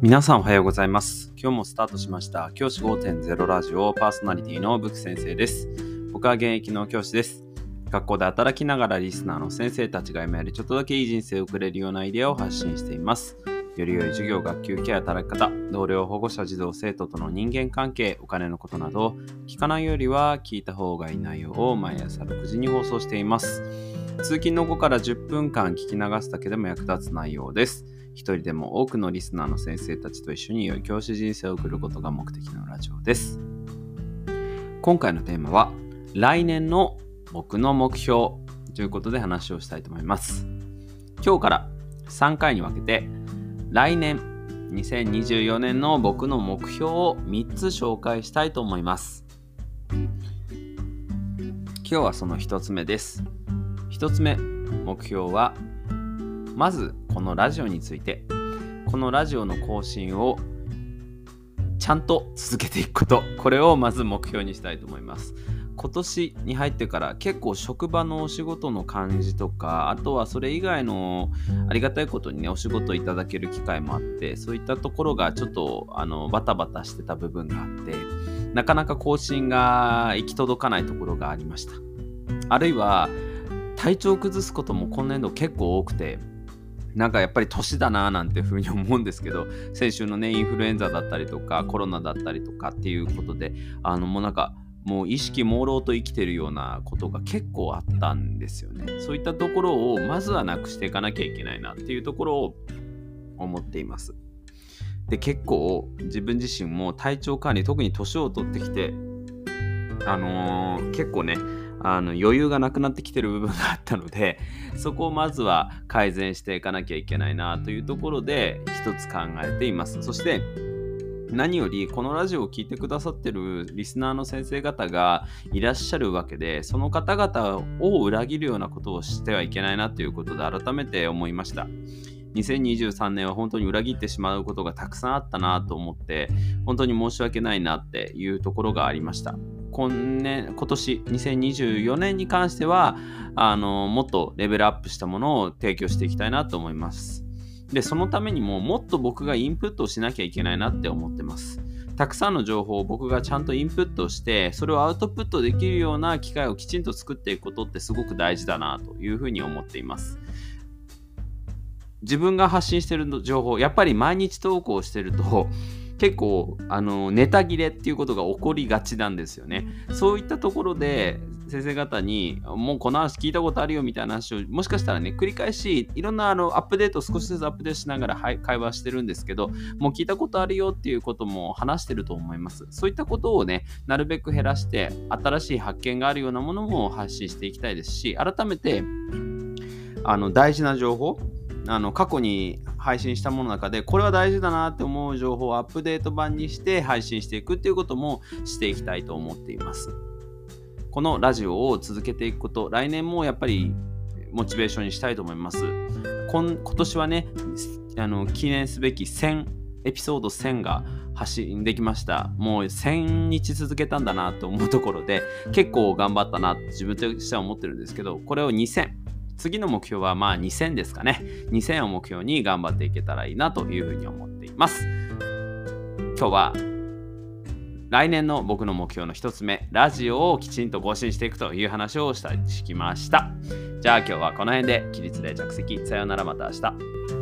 皆さんおはようございます。今日もスタートしました。教師5.0ラジオパーソナリティのブク先生です。僕は現役の教師です。学校で働きながらリスナーの先生たちが今よりちょっとだけいい人生を送れるようなアイデアを発信しています。より良い授業、学級ケア、働き方、同僚、保護者、児童、生徒との人間関係、お金のことなど、聞かないよりは聞いた方がいい内容を毎朝6時に放送しています。通勤の後から10分間聞き流すだけでも役立つ内容です。一人でも多くのリスナーの先生たちと一緒に良い教師人生を送ることが目的のラジオです。今回のテーマは、来年の僕の目標ということで話をしたいと思います。今日から3回に分けて、来年2024年の僕の目標を3つ紹介したいと思います。今日はその1つ目です。1つ目、目標はまずこのラジオについてこのラジオの更新をちゃんと続けていくことこれをまず目標にしたいと思います。今年に入ってから結構職場のお仕事の感じとかあとはそれ以外のありがたいことにねお仕事いただける機会もあってそういったところがちょっとあのバタバタしてた部分があってなかなか更新が行き届かないところがありました。あるいは体調を崩すことも今年度結構多くてなんかやっぱり年だななんていうふうに思うんですけど先週のねインフルエンザだったりとかコロナだったりとかっていうことであのもうなんかもう意識朦朧と生きてるようなことが結構あったんですよね。そういったところをまずはなくしていかなきゃいけないなっていうところを思っています。で結構自分自身も体調管理特に年を取ってきてあのー結構ねあの余裕がなくなってきてる部分があったので そこをまずは改善していかなきゃいけないなというところで一つ考えています。そして何よりこのラジオを聴いてくださってるリスナーの先生方がいらっしゃるわけでその方々を裏切るようなことをしてはいけないなということで改めて思いました。2023年は本当に裏切ってしまうことがたくさんあったなと思って本当に申し訳ないなっていうところがありました。今年今年2024年に関してはあのもっとレベルアップしたものを提供していきたいなと思います。でそのためにももっと僕がインプットをしなきゃいけないなって思ってます。たくさんの情報を僕がちゃんとインプットしてそれをアウトプットできるような機会をきちんと作っていくことってすごく大事だなというふうに思っています。自分が発信してる情報やっぱり毎日投稿してると結構あのネタ切れっていうことが起こりがちなんですよね。そういったところで先生方にもうこの話聞いたことあるよみたいな話をもしかしたらね繰り返しいろんなあのアップデートを少しずつアップデートしながら、はい、会話してるんですけどもう聞いたことあるよっていうことも話してると思います。そういったことをねなるべく減らして新しい発見があるようなものも発信していきたいですし改めてあの大事な情報あの過去に配信したものの中でこれは大事だなって思う情報をアップデート版にして配信していくっていうこともしていきたいと思っています。このラジオを続けていくこと来年もやっぱりモチベーションにしたいと思います。今年はねあの記念すべき1000エピソード1000が発信できました。もう1000日続けたんだなと思うところで結構頑張ったな自分としては思ってるんですけどこれを2000次の目標はまあ2000ですかね。2000を目標に頑張っていけたらいいなというふうに思っています。今日は来年の僕の目標の1つ目、ラジオをきちんと更新していくという話をしたりしきました。じゃあ今日はこの辺で起立で着席。さようならまた明日。